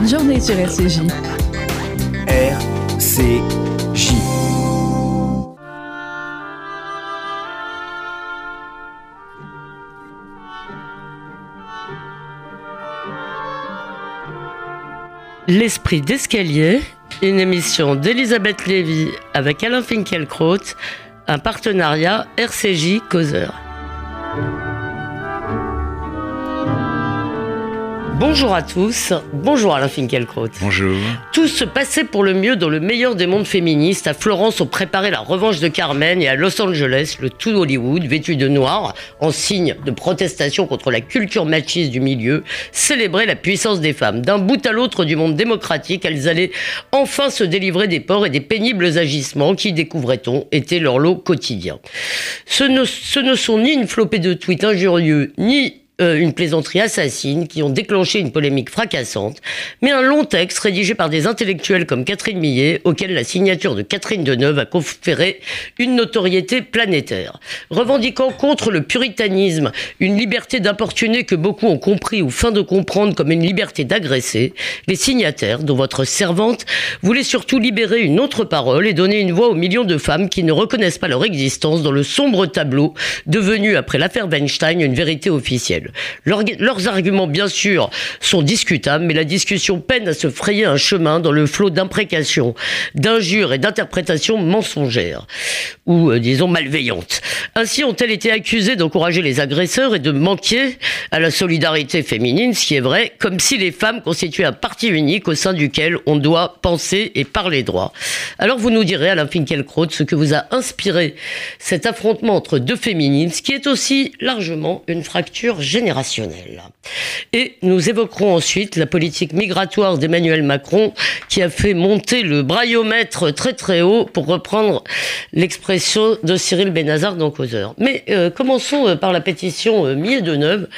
Bonne journée sur RCJ. RCJ. L'esprit d'escalier, une émission d'Elisabeth Lévy avec Alain Finkielkraut, un partenariat RCJ Causeur. Bonjour à tous, bonjour Alain Finkielkraut. Bonjour. Tout se passait pour le mieux dans le meilleur des mondes féministes. À Florence, on préparait la revanche de Carmen et à Los Angeles, le tout Hollywood, vêtu de noir, en signe de protestation contre la culture machiste du milieu, célébrait la puissance des femmes. D'un bout à l'autre du monde démocratique, elles allaient enfin se délivrer des ports et des pénibles agissements qui, découvrait-on, étaient leur lot quotidien. Ce ne, ce ne sont ni une flopée de tweets injurieux, ni euh, une plaisanterie assassine qui ont déclenché une polémique fracassante, mais un long texte rédigé par des intellectuels comme Catherine Millet, auquel la signature de Catherine Deneuve a conféré une notoriété planétaire. Revendiquant contre le puritanisme, une liberté d'importuner que beaucoup ont compris ou fin de comprendre comme une liberté d'agresser, les signataires, dont votre servante, voulaient surtout libérer une autre parole et donner une voix aux millions de femmes qui ne reconnaissent pas leur existence dans le sombre tableau devenu, après l'affaire Weinstein, une vérité officielle. Leurs, arguments, bien sûr, sont discutables, mais la discussion peine à se frayer un chemin dans le flot d'imprécations, d'injures et d'interprétations mensongères, ou euh, disons malveillantes. Ainsi ont-elles été accusées d'encourager les agresseurs et de manquer à la solidarité féminine, ce qui est vrai, comme si les femmes constituaient un parti unique au sein duquel on doit penser et parler droit. Alors vous nous direz, Alain Finkielkraut, ce que vous a inspiré cet affrontement entre deux féminines, ce qui est aussi largement une fracture générale Et nous évoquerons ensuite la politique migratoire d'Emmanuel Macron qui a fait monter le braillomètre très très haut pour reprendre l'expression de Cyril Benazar dans Causeur. Mais euh, commençons euh, par la pétition euh, Millet de Neuve.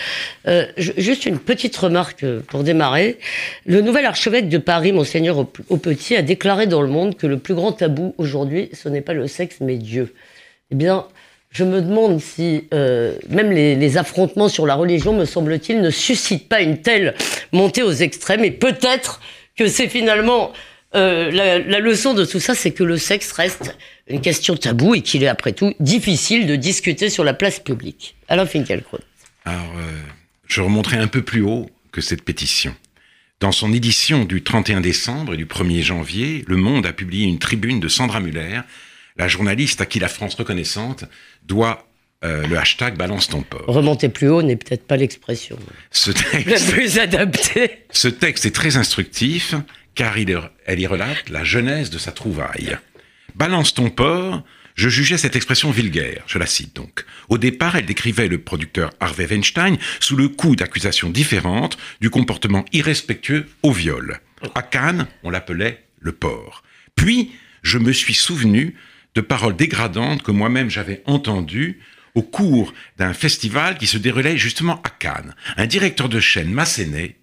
juste une petite remarque pour démarrer. Le nouvel archevêque de Paris, Monseigneur au Petit, a déclaré dans le monde que le plus grand tabou aujourd'hui, ce n'est pas le sexe mais Dieu. Eh bien, je me demande si euh, même les, affrontements sur la religion, me semble-t-il, ne suscitent pas une telle montée aux extrêmes. Et peut-être que c'est finalement euh, la, leçon de tout ça, c'est que le sexe reste une question taboue et qu'il est après tout difficile de discuter sur la place publique. Alain. Alors, euh, je remonterai un peu plus haut que cette pétition. Dans son édition du 31 décembre et du 1er janvier, Le Monde a publié une tribune de Sandra Muller la journaliste à qui la France reconnaissante doit euh, le hashtag balance ton port. Remonter plus haut n'est peut-être pas l'expression ce texte, la plus adaptée. Ce texte est très instructif car il, elle y relate la genèse de sa trouvaille. Balance ton port, je jugeais cette expression vulgaire, je la cite donc. Au départ, elle décrivait le producteur Harvey Weinstein sous le coup d'accusations différentes du comportement irrespectueux au viol. À Cannes, on l'appelait le porc. Puis, je me suis souvenu de paroles dégradantes que moi-même j'avais entendues au cours d'un festival qui se déroulait justement à Cannes. Un directeur de chaîne m'assénait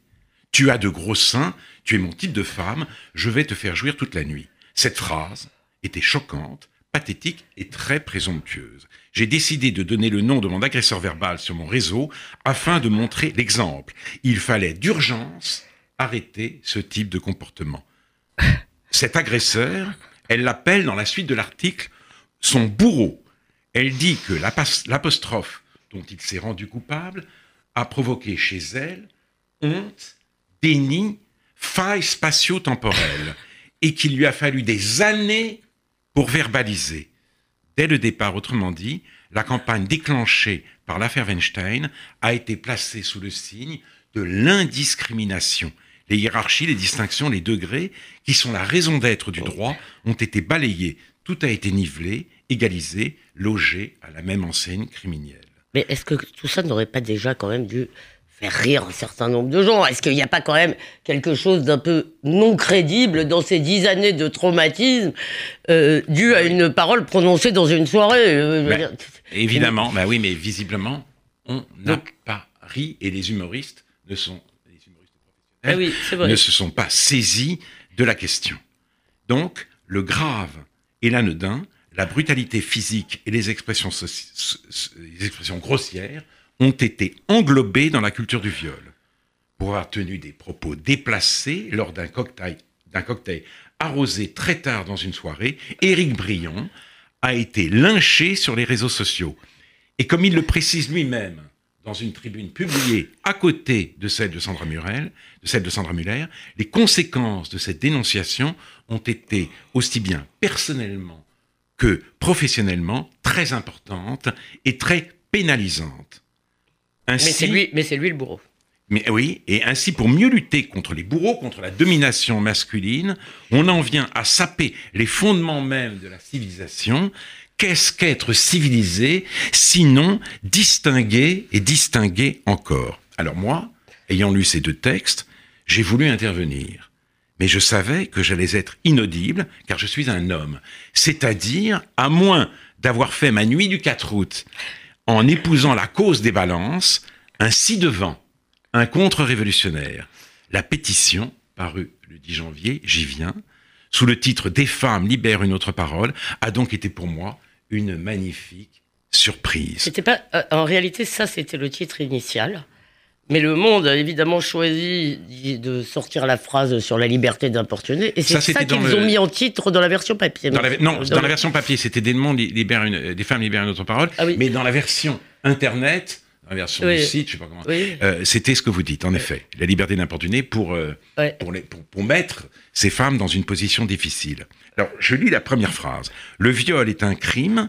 Tu as de gros seins, tu es mon type de femme, je vais te faire jouir toute la nuit. Cette phrase était choquante, pathétique et très présomptueuse. J'ai décidé de donner le nom de mon agresseur verbal sur mon réseau afin de montrer l'exemple. Il fallait d'urgence arrêter ce type de comportement. Cet agresseur elle l'appelle dans la suite de l'article son bourreau. Elle dit que l'apostrophe dont il s'est rendu coupable a provoqué chez elle honte, déni, faille spatio-temporelle et qu'il lui a fallu des années pour verbaliser. Dès le départ, autrement dit, la campagne déclenchée par l'affaire Weinstein a été placée sous le signe de l'indiscrimination les hiérarchies, les distinctions, les degrés, qui sont la raison d'être du droit, ont été balayés. Tout a été nivelé, égalisé, logé à la même enseigne criminelle. Mais est-ce que tout ça n'aurait pas déjà quand même dû faire rire un certain nombre de gens? Est-ce qu'il n'y a pas quand même quelque chose d'un peu non crédible dans ces dix années de traumatisme euh, dû à une parole prononcée dans une soirée euh, Évidemment, bah oui, mais visiblement, on n'a pas ri et les humoristes ne sont ah ne se sont pas saisis de la question. Donc, le grave et l'anodin, la brutalité physique et les expressions, les expressions grossières ont été englobés dans la culture du viol. pour avoir tenu des propos déplacés lors d'un cocktail, d'un cocktail arrosé très tard dans une soirée. Éric Brion a été lynché sur les réseaux sociaux. Et comme il le précise lui-même dans une tribune publiée à côté de celle de Sandra Murel, de celle de Sandra Muller, les conséquences de cette dénonciation ont été aussi bien personnellement que professionnellement très importantes et très pénalisantes. mais c'est lui, mais c'est lui le bourreau. Mais oui, et ainsi pour mieux lutter contre les bourreaux, contre la domination masculine, on en vient à saper les fondements même de la civilisation. Qu'est-ce qu'être civilisé, sinon distinguer et distinguer encore? Alors moi, ayant lu ces deux textes, j'ai voulu intervenir. Mais je savais que j'allais être inaudible, car je suis un homme. C'est-à-dire, à moins d'avoir fait ma nuit du 4 août en épousant la cause des balances, ainsi devant un contre-révolutionnaire. La pétition, parue le 10 janvier, j'y viens, sous le titre Des femmes libèrent une autre parole, a donc été pour moi une magnifique surprise. C'était pas, euh, en réalité, ça, c'était le titre initial. Mais le Monde a évidemment choisi de sortir la phrase sur la liberté d'importuner, et c'est ça, qu'ils ont mis en titre dans la version papier. non, dans, la version papier, c'était des, libère une, des femmes libèrent une autre parole, ah mais dans la version internet, version du site, je sais pas comment. Euh, c'était ce que vous dites, en effet, la liberté d'importuner pour, euh, pour, pour, pour, mettre ces femmes dans une position difficile. Alors, je lis la première phrase. Le viol est un crime,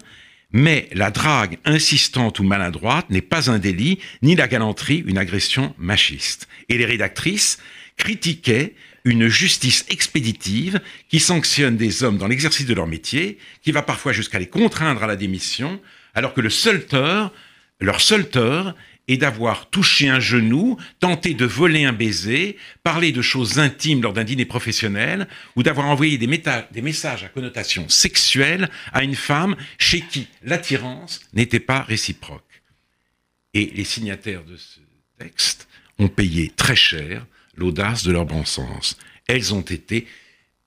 mais la drague insistante ou maladroite n'est pas un délit, ni la galanterie une agression machiste. Et les rédactrices critiquaient une justice expéditive qui sanctionne des hommes dans l'exercice de leur métier, qui va parfois jusqu'à les contraindre à la démission, alors que le seul tort leur seul tort est d'avoir touché un genou, tenté de voler un baiser, parlé de choses intimes lors d'un dîner professionnel, ou d'avoir envoyé des, des, messages à connotation sexuelle à une femme chez qui l'attirance n'était pas réciproque. Et les signataires de ce texte ont payé très cher l'audace de leur bon sens. Elles ont été,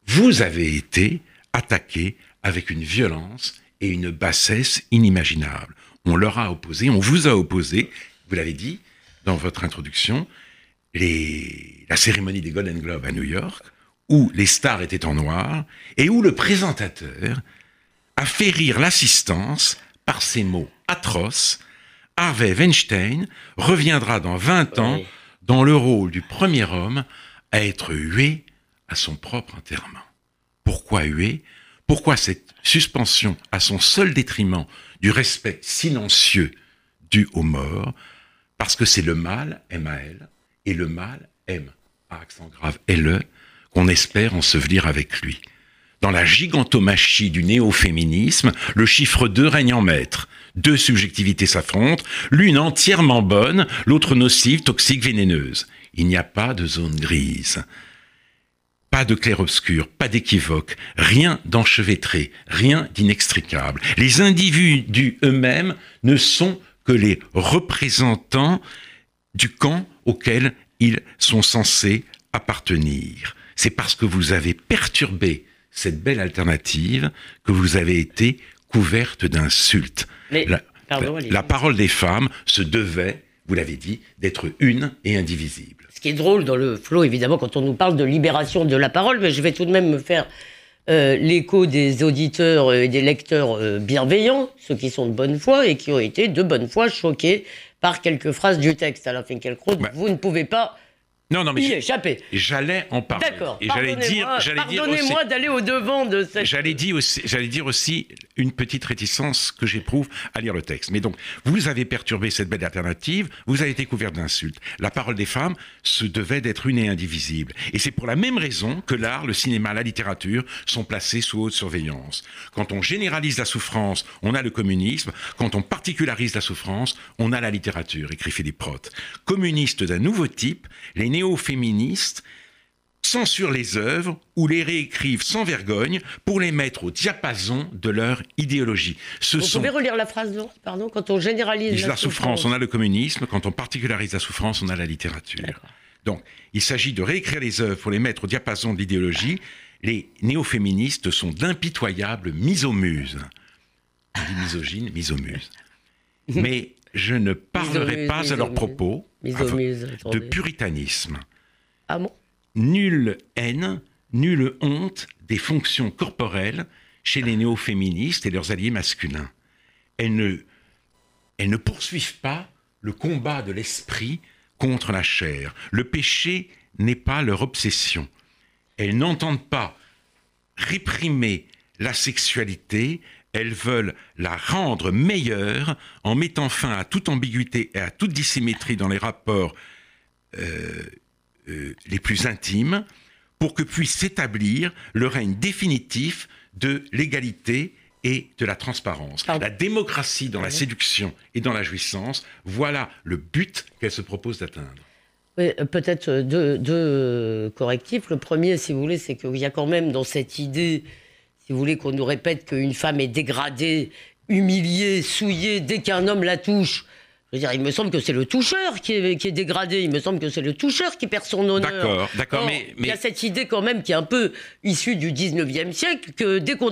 vous avez été attaquées avec une violence et une bassesse inimaginables on leur a opposé, on vous a opposé, vous l'avez dit dans votre introduction, la cérémonie des Golden Globes à New York, où les stars étaient en noir, et où le présentateur a fait rire l'assistance par ces mots atroces. Harvey Weinstein reviendra dans 20 ans dans le rôle du premier homme à être hué à son propre enterrement. Pourquoi hué? Pourquoi cette suspension à son seul détriment du respect silencieux dû aux morts, parce que c'est le mal, M-A-L, et le mal, M, à accent grave, L-E, qu'on espère ensevelir avec lui. Dans la gigantomachie du néo-féminisme, le chiffre 2 règne en maître. Deux subjectivités s'affrontent, l'une entièrement bonne, l'autre nocive, toxique, vénéneuse. Il n'y a pas de zone grise. Pas de clair-obscur, pas d'équivoque, rien d'enchevêtré, rien d'inextricable. Les individus eux-mêmes ne sont que les représentants du camp auquel ils sont censés appartenir. C'est parce que vous avez perturbé cette belle alternative que vous avez été couverte d'insultes. La, la parole des femmes se devait, vous l'avez dit, d'être une et indivisible qui est drôle dans le flot, évidemment, quand on nous parle de libération de la parole, mais je vais tout de même me faire euh, l'écho des auditeurs et des lecteurs euh, bienveillants, ceux qui sont de bonne foi et qui ont été de bonne foi choqués par quelques phrases du texte. Alain Finkielkraut, bah. vous ne pouvez pas non, non, mais y échapper. J'allais en parler. D'accord. Et j'allais dire, pardonnez-moi d'aller au devant de cette. J'allais dire aussi, j'allais dire aussi une petite réticence que j'éprouve à lire le texte. Mais donc, vous avez perturbé cette belle alternative. Vous avez été couvert d'insultes. La parole des femmes se devait d'être une et indivisible. Et c'est pour la même raison que l'art, le cinéma, la littérature sont placés sous haute surveillance. Quand on généralise la souffrance, on a le communisme. Quand on particularise la souffrance, on a la littérature. Écrit Philippe Roth. Communiste d'un nouveau type, les néo-féministes censurent les œuvres ou les réécrivent sans vergogne pour les mettre au diapason de leur idéologie. Ce Vous pouvez relire la phrase, pardon, quand on généralise la, souffrance, on a le communisme, quand on particularise la souffrance, on a la littérature. Donc, il s'agit de réécrire les œuvres pour les mettre au diapason de l'idéologie. Les néo-féministes sont d'impitoyables misomuses. On dit misogyne, misomuses. Mais je ne parlerai Misomuse, pas à leur misomuse. propos Misomuse, de puritanisme. Ah bon? Nulle haine, nulle honte des fonctions corporelles chez les néo-féministes et leurs alliés masculins. Elles ne, elles ne poursuivent pas le combat de l'esprit contre la chair. Le péché n'est pas leur obsession. Elles n'entendent pas réprimer la sexualité, elles veulent la rendre meilleure en mettant fin à toute ambiguïté et à toute dissymétrie dans les rapports euh, euh, les plus intimes pour que puisse s'établir le règne définitif de l'égalité et de la transparence. Pardon. La démocratie dans la séduction et dans la jouissance, voilà le but qu'elle se propose d'atteindre. Oui, euh, peut-être deux, deux correctifs. Le premier, si vous voulez, c'est qu'il y a quand même dans cette idée, si vous voulez, qu'on nous répète qu'une femme est dégradée, humiliée, souillée dès qu'un homme la touche. Je veux dire, il me semble que c'est le toucheur qui est, qui est dégradé. Il me semble que c'est le toucheur qui perd son honneur. D'accord, d'accord, Or, mais- Il y a cette idée quand même qui est un peu issue du 19e siècle, que dès qu'on,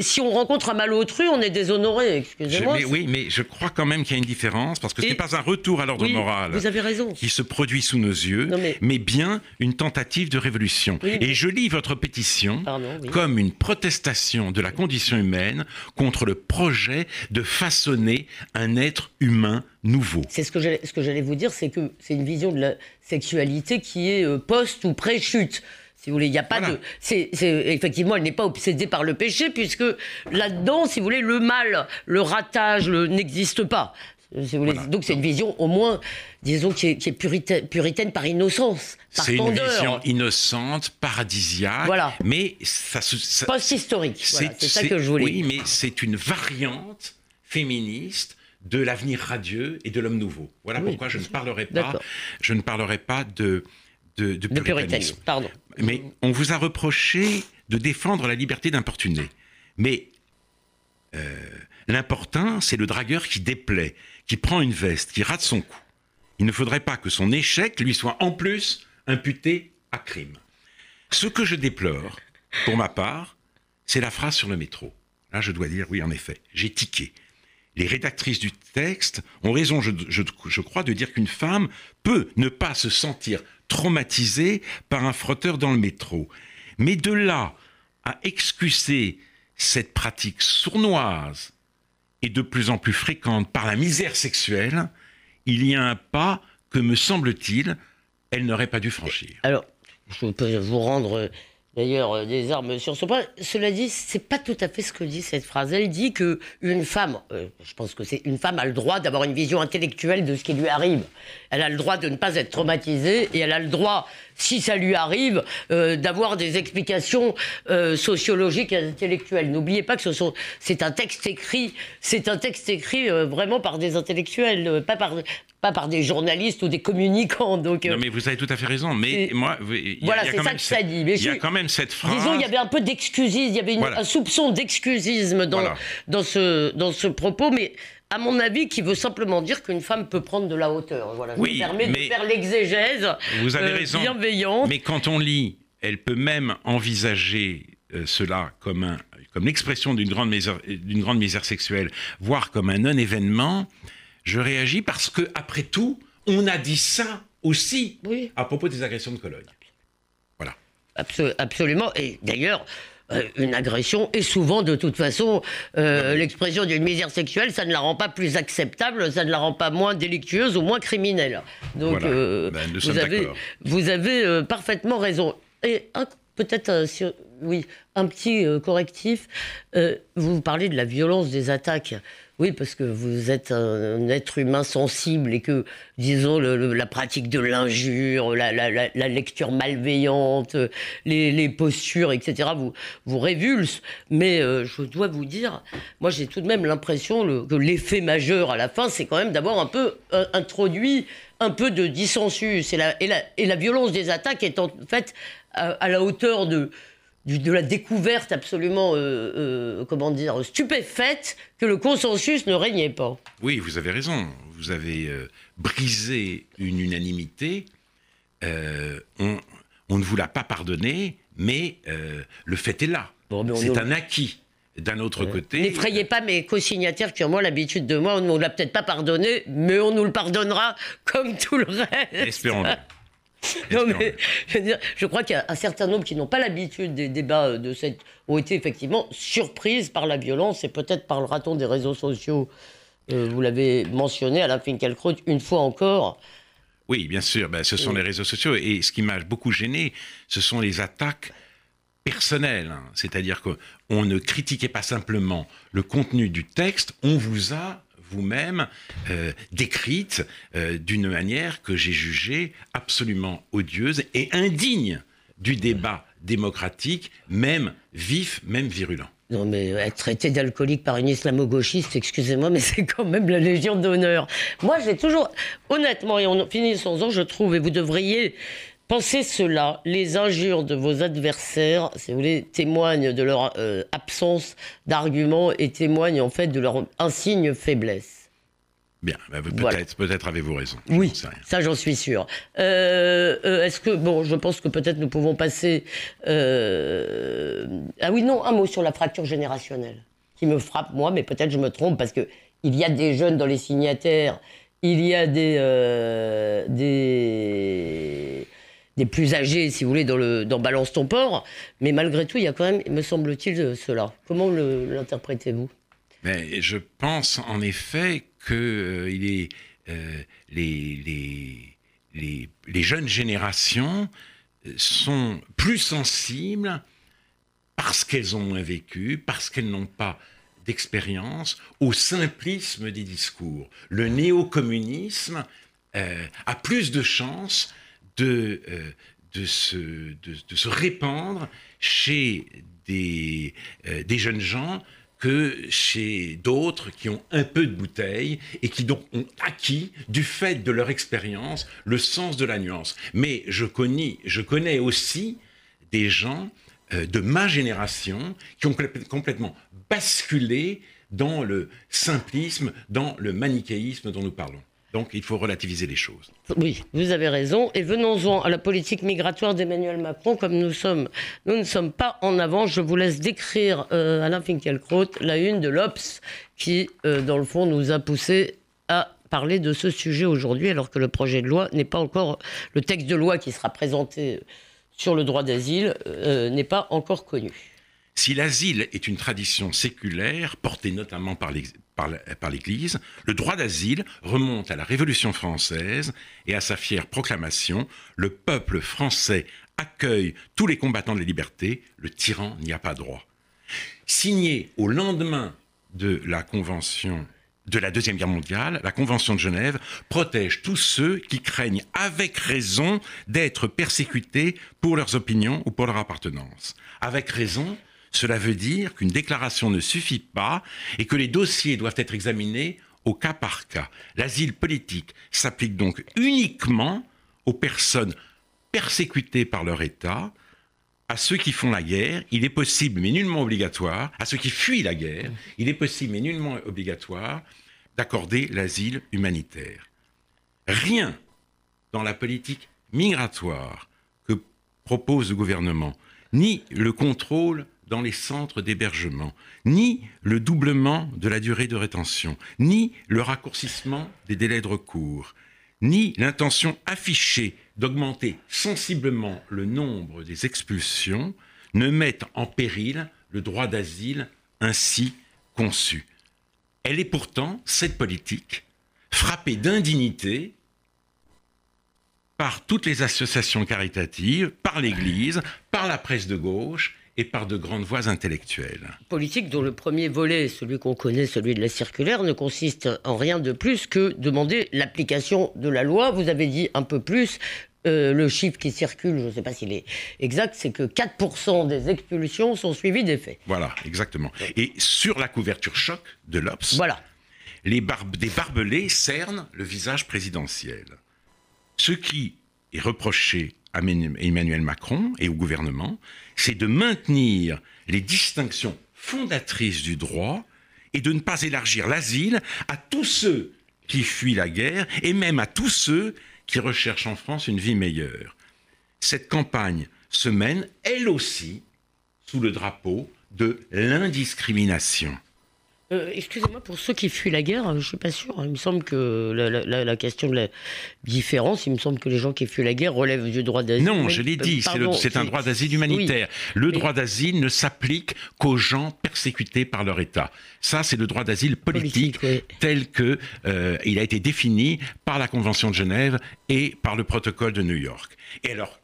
si on rencontre un malotru, on est déshonoré. Excusez-moi. mais oui, mais je crois quand même qu'il y a une différence parce que ce n'est pas un retour à l'ordre Oui, moral Vous avez raison. qui se produit sous nos yeux, Non, mais- bien une tentative de révolution. Oui, Et je lis votre pétition Pardon, comme une protestation de la condition humaine contre le projet de façonner un être humain nouveau. C'est ce que j'allais, ce vous dire, c'est que c'est une vision de la sexualité qui est euh, post ou pré-chute. Si vous voulez, il n'y a pas Voilà. de. C'est- effectivement, elle n'est pas obsédée par le péché, puisque là-dedans, si vous voulez, le mal, le ratage, n'existe pas. Si vous voulez. Voilà. Donc c'est une vision, au moins, disons, qui est, qui est puritaine, puritaine par innocence, par C'est une vision innocente, paradisiaque, Voilà. mais ça, Post-historique. Voilà, c'est ça que je voulais. Oui, mais c'est une variante féministe de l'avenir radieux et de l'homme nouveau. Voilà Oui, pourquoi je ne parlerai pas, je ne parlerai pas de de, de De puritanisme. puritanisme, pardon. Mais on vous a reproché de défendre la liberté d'importuner. Mais euh, l'important, c'est le dragueur qui déplaît, qui prend une veste, qui rate son coup. Il ne faudrait pas que son échec lui soit en plus imputé à crime. Ce que je déplore, pour ma part, c'est la phrase sur le métro. Là, je dois dire, oui, en effet, j'ai tiqué. Les rédactrices du texte ont raison, je, crois, de dire qu'une femme peut ne pas se sentir traumatisée par un frotteur dans le métro. Mais de là à excuser cette pratique sournoise et de plus en plus fréquente par la misère sexuelle, il y a un pas que, me semble-t-il, elle n'aurait pas dû franchir. Alors, je peux vous rendre euh, d'ailleurs euh, des armes sur ce point. Cela dit, c'est pas tout à fait ce que dit cette phrase. Elle dit que une femme, euh, je pense que c'est une femme a le droit d'avoir une vision intellectuelle de ce qui lui arrive. Elle a le droit de ne pas être traumatisée et elle a le droit, si ça lui arrive, euh, d'avoir des explications sociologiques et intellectuelles. N'oubliez pas que ce sont, c'est un texte écrit, c'est un texte écrit vraiment par des intellectuels, pas par pas par des journalistes ou des communicants. Donc, euh, Non, mais vous avez tout à fait raison. Mais moi, y a- Voilà, c'est ça que ça dit. Il y a quand même cette phrase. Disons, il y avait un peu d'excusisme, il y avait une- Voilà. un soupçon d'excusisme dans, Voilà. dans, ce, dans ce propos, mais à mon avis, qui veut simplement dire qu'une femme peut prendre de la hauteur. Voilà, je Oui, me permets mais- de faire l'exégèse Vous avez euh, raison. bienveillante. Mais quand on lit, elle peut même envisager euh, cela comme, un, comme l'expression d'une grande, misère, grande misère sexuelle, voire comme un non-événement. Je réagis parce que, après tout, on a dit ça aussi Oui. à propos des agressions de Cologne. Voilà. Abso- absolument. Et d'ailleurs, euh, une agression est souvent, de toute façon, euh, l'expression d'une misère sexuelle, ça ne la rend pas plus acceptable, ça ne la rend pas moins délictueuse ou moins criminelle. Donc, Voilà. euh, Ben, vous, avez, vous avez parfaitement raison. Et peut-être, oui, un petit correctif. Vous parlez de la violence des attaques. Oui, parce que vous êtes un, être humain sensible et que, disons, la pratique de l'injure, la, lecture malveillante, les, postures, etc., vous, vous révulsent. Mais euh, je dois vous dire, moi j'ai tout de même l'impression que l'effet majeur à la fin, c'est quand même d'avoir un peu euh, introduit un peu de dissensus. Et la, violence des attaques est en fait à la hauteur de, du- de la découverte absolument, euh, euh, comment dire, stupéfaite que le consensus ne régnait pas. Oui, vous avez raison. Vous avez euh, brisé une unanimité. On, on ne vous l'a pas pardonné, mais le fait est là. Bon, C'est nous- un acquis d'un autre côté. N'effrayez pas mes co-signataires qui ont moi l'habitude de moi, on ne l'a peut-être pas pardonné, mais on nous le pardonnera comme tout le reste. Espérons-le. Non mais je veux dire, je crois qu'il y a un certain nombre qui n'ont pas l'habitude des débats de cette ont été effectivement surprises par la violence et peut-être par le raton des réseaux sociaux. Euh, vous l'avez mentionné à la Finkielkraut une fois encore. Oui, bien sûr, ben, ce sont les réseaux sociaux et ce qui m'a beaucoup gêné, ce sont les attaques personnelles, hein. c'est-à-dire qu'on ne critiquait pas simplement le contenu du texte, on vous a vous-même euh, décrite euh, d'une manière que j'ai jugée absolument odieuse et indigne du débat démocratique, même vif, même virulent. Non, mais être traité d'alcoolique par une islamo-gauchiste, excusez-moi, mais c'est quand même la Légion d'honneur. Moi, j'ai toujours, honnêtement, et on finit sans ans, je trouve, et vous devriez penser cela, les injures de vos adversaires, si vous voulez, témoignent de leur euh, absence d'arguments et témoignent en fait de leur insigne faiblesse. Bien, bah, peut-être, peut-être avez-vous raison. Oui, ça j'en suis sûr. Euh, euh, est-ce que bon, je pense que peut-être nous pouvons passer. Euh... Ah oui, non, un mot sur la fracture générationnelle qui me frappe moi, mais peut-être je me trompe parce que il y a des jeunes dans les signataires, il y a des euh, des des plus âgés, si vous voulez, dans le dans Balance ton port, mais malgré tout, il y a quand même, me semble-t-il, cela. Comment l'interprétez-vous? Je pense en effet que euh, euh, les, les, les, les, jeunes générations euh, sont plus sensibles parce qu'elles ont moins vécu, parce qu'elles n'ont pas d'expérience, au simplisme des discours. Le néo-communisme a plus de chances de, de, se, de, se répandre chez des, des jeunes gens que chez d'autres qui ont un peu de bouteille et qui donc ont acquis, du fait de leur expérience, le sens de la nuance. Mais je connais, je connais aussi des gens euh, de ma génération qui ont complètement basculé dans le simplisme, dans le manichéisme dont nous parlons. Donc il faut relativiser les choses. Oui, vous avez raison. Et venons-en à la politique migratoire d'Emmanuel Macron. Comme nous sommes, nous ne sommes pas en avant. Je vous laisse décrire euh, Alain Finkielkraut la une de l'Obs qui, euh, dans le fond, nous a poussé à parler de ce sujet aujourd'hui, alors que le projet de loi n'est pas encore le texte de loi qui sera présenté sur le droit d'asile euh, n'est pas encore connu. Si l'asile est une tradition séculaire, portée notamment par l'Église, le droit d'asile remonte à la Révolution française et à sa fière proclamation Le peuple français accueille tous les combattants de la liberté, le tyran n'y a pas droit. Signé au lendemain de la Convention de la Deuxième Guerre mondiale, la Convention de Genève protège tous ceux qui craignent avec raison d'être persécutés pour leurs opinions ou pour leur appartenance. Avec raison, cela veut dire qu'une déclaration ne suffit pas et que les dossiers doivent être examinés au cas par cas. L'asile politique s'applique donc uniquement aux personnes persécutées par leur État, à ceux qui font la guerre, il est possible, mais nullement obligatoire, à ceux qui fuient la guerre, il est possible, mais nullement obligatoire, d'accorder l'asile humanitaire. Rien dans la politique migratoire que propose le gouvernement, ni le contrôle dans les centres d'hébergement, ni le doublement de la durée de rétention, ni le raccourcissement des délais de recours, ni l'intention affichée d'augmenter sensiblement le nombre des expulsions ne mettent en péril le droit d'asile ainsi conçu. Elle est pourtant, cette politique, frappée d'indignité par toutes les associations caritatives, par l'Église, par la presse de gauche et par de grandes voix intellectuelles. Politique dont le premier volet, celui qu'on connaît, celui de la circulaire, ne consiste en rien de plus que demander l'application de la loi. Vous avez dit un peu plus. Euh, le chiffre qui circule, je ne sais pas s'il est exact, c'est que 4% des expulsions sont suivies des faits. Voilà, exactement. Et sur la couverture choc de l'Obs, voilà. les des barbelés cernent le visage présidentiel. Ce qui est reproché à Emmanuel Macron et au gouvernement, c'est de maintenir les distinctions fondatrices du droit et de ne pas élargir l'asile à tous ceux qui fuient la guerre et même à tous ceux qui recherchent en France une vie meilleure. Cette campagne se mène, elle aussi, sous le drapeau de l'indiscrimination. Euh, excusez-moi, pour ceux qui fuient la guerre, je suis pas sûr. Il me semble que la, question de la différence, il me semble que les gens qui fuient la guerre relèvent du droit d'asile. Non, je l'ai dit, c'est un droit d'asile humanitaire. Le droit d'asile ne s'applique qu'aux gens persécutés par leur État. Ça, c'est le droit d'asile politique, tel que euh, il a été défini par la Convention de Genève et par le protocole de New York. Et alors,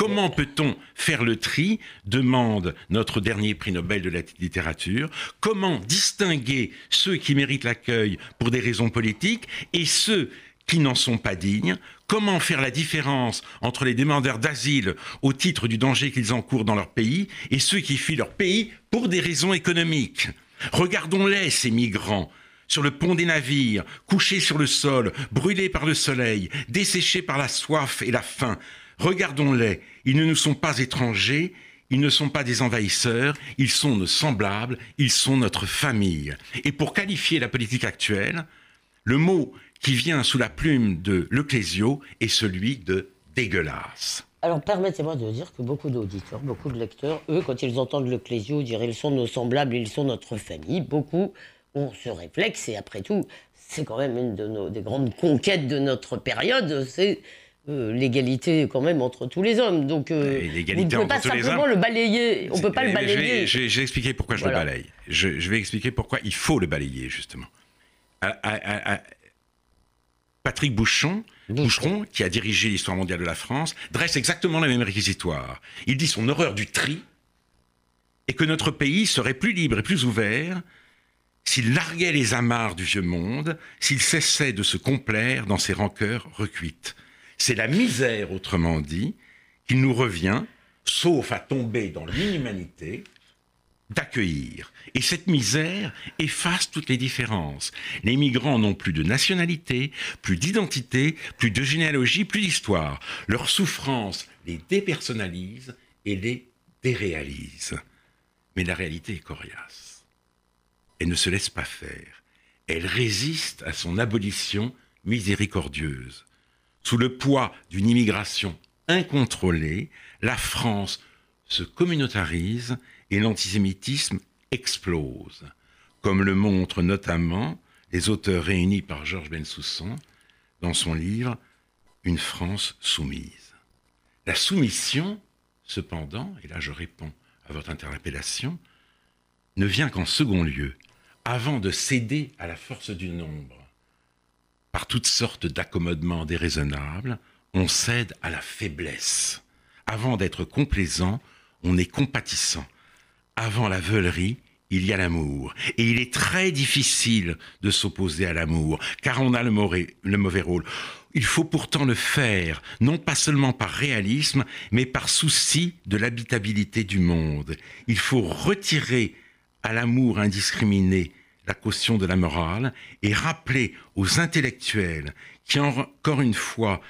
Comment peut-on faire le tri demande notre dernier prix Nobel de la littérature. Comment distinguer ceux qui méritent l'accueil pour des raisons politiques et ceux qui n'en sont pas dignes? Comment faire la différence entre les demandeurs d'asile au titre du danger qu'ils encourent dans leur pays et ceux qui fuient leur pays pour des raisons économiques? Regardons-les, ces migrants sur le pont des navires, couchés sur le sol, brûlés par le soleil, desséchés par la soif et la faim, Regardons-les, ils ne nous sont pas étrangers, ils ne sont pas des envahisseurs, ils sont nos semblables, ils sont notre famille. Et pour qualifier la politique actuelle, le mot qui vient sous la plume de Leclésio est celui de dégueulasse. Alors permettez-moi de dire que beaucoup d'auditeurs, beaucoup de lecteurs, eux, quand ils entendent Leclésio dire ils sont nos semblables, ils sont notre famille, beaucoup ont ce réflexe et après tout, c'est quand même une des grandes conquêtes de notre période, c'est euh, l'égalité quand même entre tous les hommes. Donc, euh, on ne peut pas simplement le balayer. On peut pas le balayer. Je vais, expliquer pourquoi je le balaye. Je, vais expliquer pourquoi il faut le balayer justement. Patrick Bouchon, Boucheron, qui a dirigé l'histoire mondiale de la France, dresse exactement la même réquisitoire. Il dit son horreur du tri et que notre pays serait plus libre et plus ouvert s'il larguait les amarres du vieux monde, s'il cessait de se complaire dans ses rancœurs recuites. C'est la misère, autrement dit, qu'il nous revient, sauf à tomber dans l'inhumanité, d'accueillir. Et cette misère efface toutes les différences. Les migrants n'ont plus de nationalité, plus d'identité, plus de généalogie, plus d'histoire. Leur souffrance les dépersonnalise et les déréalise. Mais la réalité est coriace. Elle ne se laisse pas faire. Elle résiste à son abolition miséricordieuse. Sous le poids d'une immigration incontrôlée, la France se communautarise et l'antisémitisme explose, comme le montrent notamment les auteurs réunis par Georges Bensoussan dans son livre Une France soumise. La soumission, cependant, et là je réponds à votre interpellation, ne vient qu'en second lieu, avant de céder à la force du nombre par toutes sortes d'accommodements déraisonnables, on cède à la faiblesse. Avant d'être complaisant, on est compatissant. Avant la veulerie, il y a l'amour. Et il est très difficile de s'opposer à l'amour, car on a le mauvais, le mauvais rôle. Il faut pourtant le faire, non pas seulement par réalisme, mais par souci de l'habitabilité du monde. Il faut retirer à l'amour indiscriminé la caution de la morale et rappeler aux intellectuels qui, encore une fois,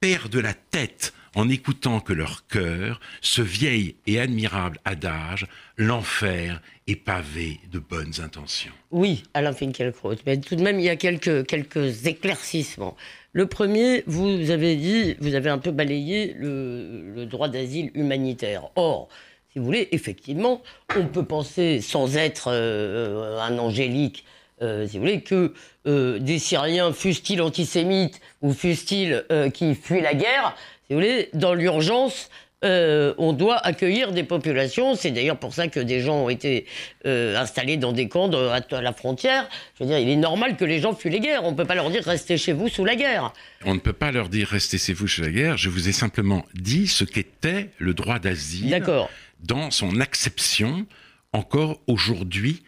perdent la tête en écoutant que leur cœur, ce vieil et admirable adage, l'enfer est pavé de bonnes intentions. Oui, Alain Finkielkraut, mais tout de même, il y a quelques, quelques éclaircissements. Le premier, vous avez dit, vous avez un peu balayé le, le droit d'asile humanitaire. Or, si vous voulez, effectivement, on peut penser, sans être euh, un angélique, euh, si vous voulez, que euh, des Syriens, fussent-ils antisémites ou fussent-ils qui fuient la guerre, si vous voulez, dans l'urgence, on doit accueillir des populations. C'est d'ailleurs pour ça que des gens ont été installés dans des camps à, la frontière. Je veux dire, il est normal que les gens fuient les guerres. On ne peut pas leur dire restez chez vous sous la guerre. On ne peut pas leur dire restez chez vous sous la guerre. Je vous ai simplement dit ce qu'était le droit d'asile. D'accord dans son acception encore aujourd'hui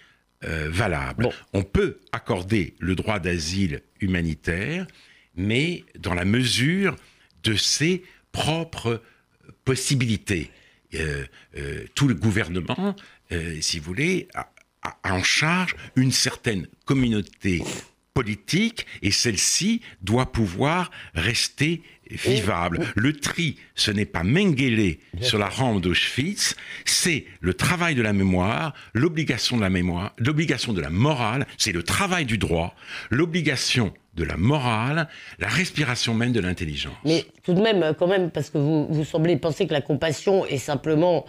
euh, valable. On peut accorder le droit d'asile humanitaire, mais dans la mesure de ses propres possibilités. Euh, euh, tout le gouvernement, si vous voulez, a, en charge une certaine communauté politique et celle-ci doit pouvoir rester vivable. Le tri, ce n'est pas Mengele sur la rampe d'Auschwitz, c'est le travail de la mémoire, l'obligation de la mémoire, l'obligation de la morale, c'est le travail du droit, l'obligation de la morale, la respiration même de l'intelligence. Mais tout de même, quand même, parce que vous, vous semblez penser que la compassion est simplement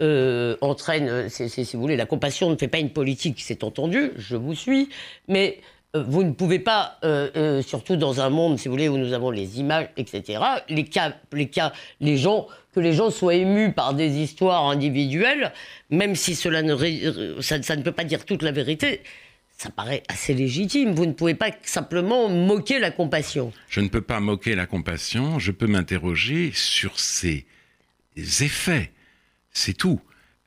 euh, entraîne, si vous voulez, la compassion ne fait pas une politique, c'est entendu, je vous suis, mais euh, vous ne pouvez pas, euh, euh, surtout dans un monde, si vous voulez, où nous avons les images, etc., les cas, les gens, que les gens soient émus par des histoires individuelles, même si cela ne, ça, ne peut pas dire toute la vérité, ça paraît assez légitime. Vous ne pouvez pas simplement moquer la compassion. Je ne peux pas moquer la compassion, je peux m'interroger sur ses effets. C'est tout.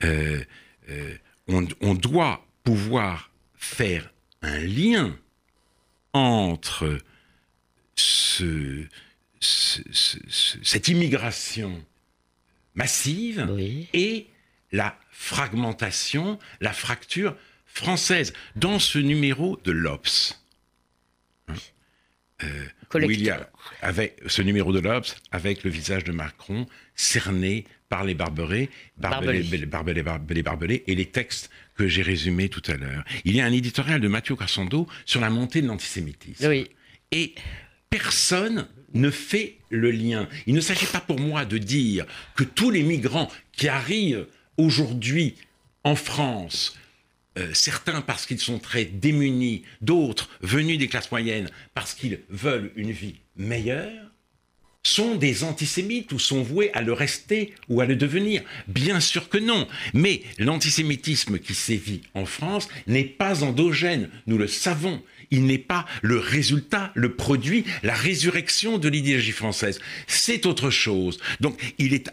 Euh, euh, on, doit pouvoir faire un lien entre ce, ce, ce, cette immigration massive oui. et la fragmentation, la fracture française. Dans ce numéro de l'Obs, hein, euh, où il y a avec ce numéro de l'Obs avec le visage de Macron cerné par les barbelés, barbelés, barbelés, barbelés, barbelés, et les textes que j'ai résumés tout à l'heure. Il y a un éditorial de Mathieu Cassando sur la montée de l'antisémitisme. Oui. Et personne ne fait le lien. Il ne s'agit pas pour moi de dire que tous les migrants qui arrivent aujourd'hui en France, euh, certains parce qu'ils sont très démunis, d'autres venus des classes moyennes parce qu'ils veulent une vie meilleure, sont des antisémites ou sont voués à le rester ou à le devenir Bien sûr que non. Mais l'antisémitisme qui sévit en France n'est pas endogène, nous le savons. Il n'est pas le résultat, le produit, la résurrection de l'idéologie française. C'est autre chose. Donc il est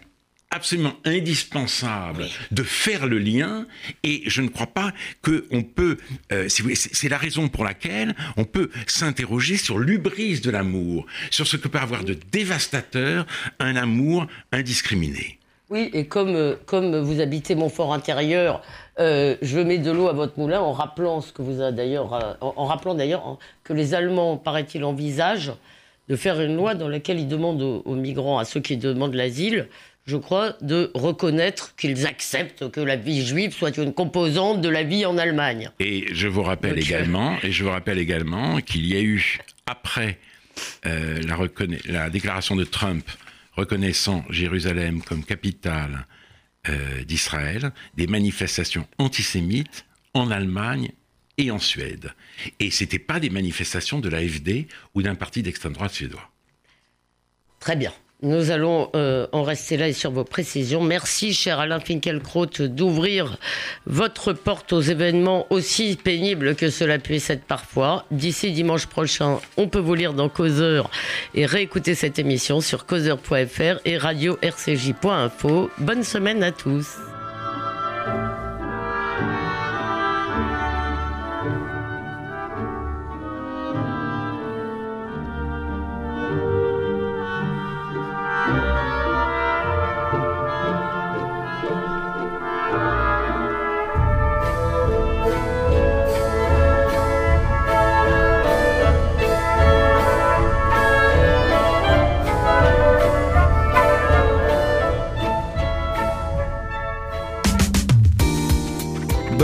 absolument indispensable Oui. de faire le lien et je ne crois pas que on peut euh, si c'est la raison pour laquelle on peut s'interroger sur l'ubris de l'amour sur ce que peut avoir de dévastateur un amour indiscriminé Oui, et comme, euh, comme vous habitez mon fort intérieur, euh, je mets de l'eau à votre moulin en rappelant ce que vous a d'ailleurs, en, en rappelant d'ailleurs hein, que les Allemands, paraît-il, envisagent de faire une loi dans laquelle ils demandent aux, aux migrants, à ceux qui demandent l'asile, je crois, de reconnaître qu'ils acceptent que la vie juive soit une composante de la vie en Allemagne. et je vous rappelle également et je vous rappelle également qu'il y a eu après euh, la, déclaration de Trump reconnaissant Jérusalem comme capitale euh, d'Israël, des manifestations antisémites en Allemagne et en Suède. Et c'était pas des manifestations de l'AFD ou d'un parti d'extrême droite suédois. Très bien. Nous allons euh, en rester là et sur vos précisions. Merci, cher Alain Finkielkraut, d'ouvrir votre porte aux événements aussi pénibles que cela puisse être parfois. D'ici dimanche prochain, on peut vous lire dans Causeur et réécouter cette émission sur causeur.fr et radio-rcj.info. Bonne semaine à tous.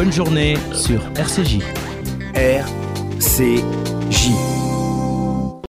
Bonne journée sur RCJ. R, C, J.